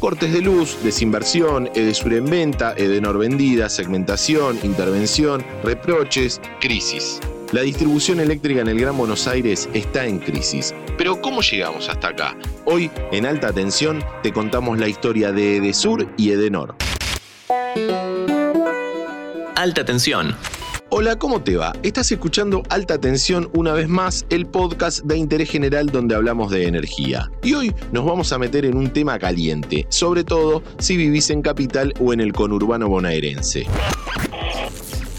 Cortes de luz, desinversión, Edesur en venta, Edenor vendida, segmentación, intervención, reproches, crisis. La distribución eléctrica en el Gran Buenos Aires está en crisis. Pero ¿cómo llegamos hasta acá? Hoy, en alta tensión, te contamos la historia de Edesur y Edenor. Alta tensión. Hola, ¿cómo te va? Estás escuchando Alta Tensión una vez más, el podcast de interés general donde hablamos de energía. Y hoy nos vamos a meter en un tema caliente, sobre todo si vivís en capital o en el conurbano bonaerense.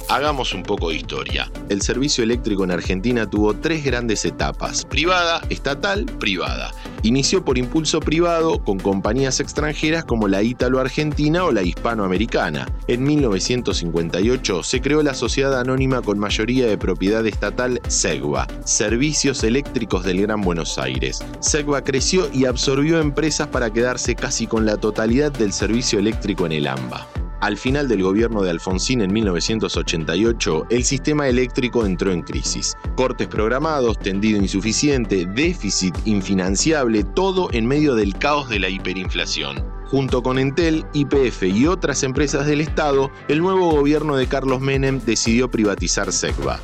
Hagamos un poco de historia. El servicio eléctrico en Argentina tuvo tres grandes etapas, privada, estatal, privada. Inició por impulso privado con compañías extranjeras como la ítalo-argentina o la hispanoamericana. En 1958 se creó la sociedad anónima con mayoría de propiedad estatal SEGVA, Servicios Eléctricos del Gran Buenos Aires. SEGVA creció y absorbió empresas para quedarse casi con la totalidad del servicio eléctrico en el AMBA. Al final del gobierno de Alfonsín en 1988, el sistema eléctrico entró en crisis. Cortes programados, tendido insuficiente, déficit infinanciable, todo en medio del caos de la hiperinflación. Junto con Entel, IPF y otras empresas del Estado, el nuevo gobierno de Carlos Menem decidió privatizar SECVA.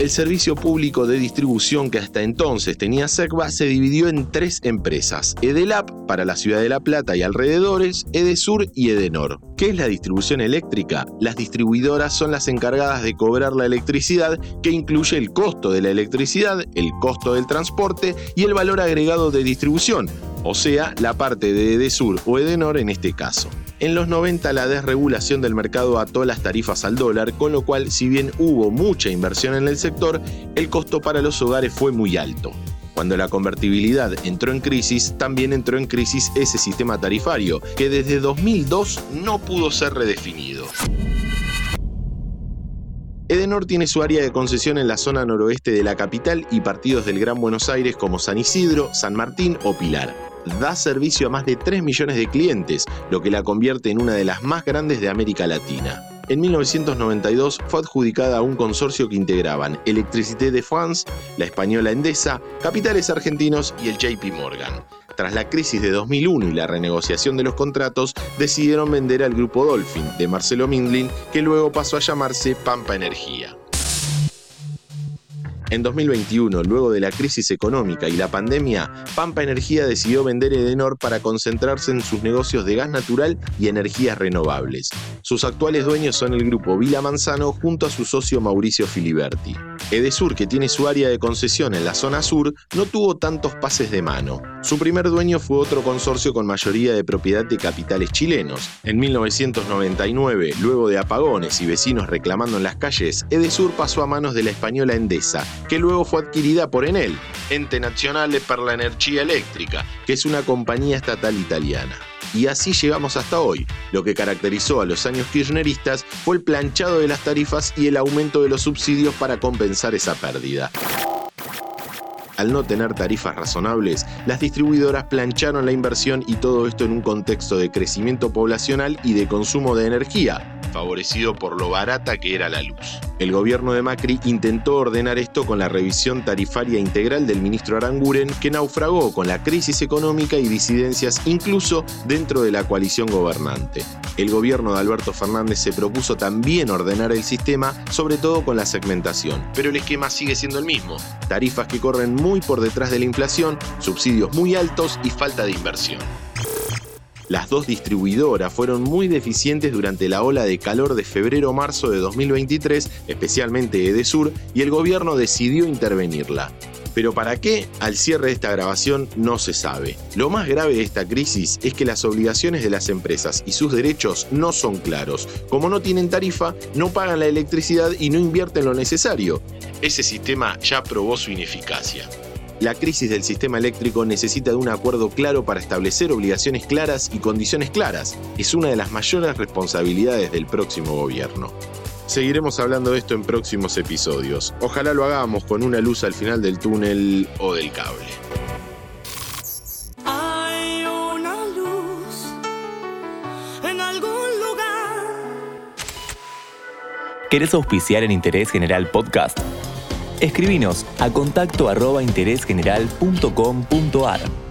El servicio público de distribución que hasta entonces tenía SECVA se dividió en tres empresas, Edelap para la ciudad de La Plata y alrededores, Edesur y Edenor. ¿Qué es la distribución eléctrica? Las distribuidoras son las encargadas de cobrar la electricidad que incluye el costo de la electricidad, el costo del transporte y el valor agregado de distribución, o sea, la parte de Edesur o Edenor en este caso. En los 90 la desregulación del mercado ató las tarifas al dólar, con lo cual si bien hubo mucha inversión en el sector, el costo para los hogares fue muy alto. Cuando la convertibilidad entró en crisis, también entró en crisis ese sistema tarifario, que desde 2002 no pudo ser redefinido. Edenor tiene su área de concesión en la zona noroeste de la capital y partidos del Gran Buenos Aires como San Isidro, San Martín o Pilar da servicio a más de 3 millones de clientes, lo que la convierte en una de las más grandes de América Latina. En 1992 fue adjudicada a un consorcio que integraban Electricité de France, la española Endesa, Capitales Argentinos y el JP Morgan. Tras la crisis de 2001 y la renegociación de los contratos, decidieron vender al grupo Dolphin de Marcelo Mindlin, que luego pasó a llamarse Pampa Energía. En 2021, luego de la crisis económica y la pandemia, Pampa Energía decidió vender Edenor para concentrarse en sus negocios de gas natural y energías renovables. Sus actuales dueños son el grupo Vila Manzano junto a su socio Mauricio Filiberti. Edesur, que tiene su área de concesión en la zona sur, no tuvo tantos pases de mano. Su primer dueño fue otro consorcio con mayoría de propiedad de capitales chilenos. En 1999, luego de apagones y vecinos reclamando en las calles, Edesur pasó a manos de la española Endesa, que luego fue adquirida por Enel, Ente Nazionale per la Energía Eléctrica, que es una compañía estatal italiana. Y así llegamos hasta hoy. Lo que caracterizó a los años kirchneristas fue el planchado de las tarifas y el aumento de los subsidios para compensar esa pérdida. Al no tener tarifas razonables, las distribuidoras plancharon la inversión y todo esto en un contexto de crecimiento poblacional y de consumo de energía, favorecido por lo barata que era la luz. El gobierno de Macri intentó ordenar esto con la revisión tarifaria integral del ministro Aranguren, que naufragó con la crisis económica y disidencias incluso dentro de la coalición gobernante. El gobierno de Alberto Fernández se propuso también ordenar el sistema, sobre todo con la segmentación, pero el esquema sigue siendo el mismo. Tarifas que corren muy por detrás de la inflación, subsidios muy altos y falta de inversión. Las dos distribuidoras fueron muy deficientes durante la ola de calor de febrero-marzo de 2023, especialmente Edesur, y el gobierno decidió intervenirla. Pero para qué, al cierre de esta grabación no se sabe. Lo más grave de esta crisis es que las obligaciones de las empresas y sus derechos no son claros. Como no tienen tarifa, no pagan la electricidad y no invierten lo necesario. Ese sistema ya probó su ineficacia. La crisis del sistema eléctrico necesita de un acuerdo claro para establecer obligaciones claras y condiciones claras. Es una de las mayores responsabilidades del próximo gobierno. Seguiremos hablando de esto en próximos episodios. Ojalá lo hagamos con una luz al final del túnel o del cable. Hay una luz en algún lugar. ¿Querés auspiciar en Interés General Podcast? Escribinos a contacto arroba interésgeneral.com.ar.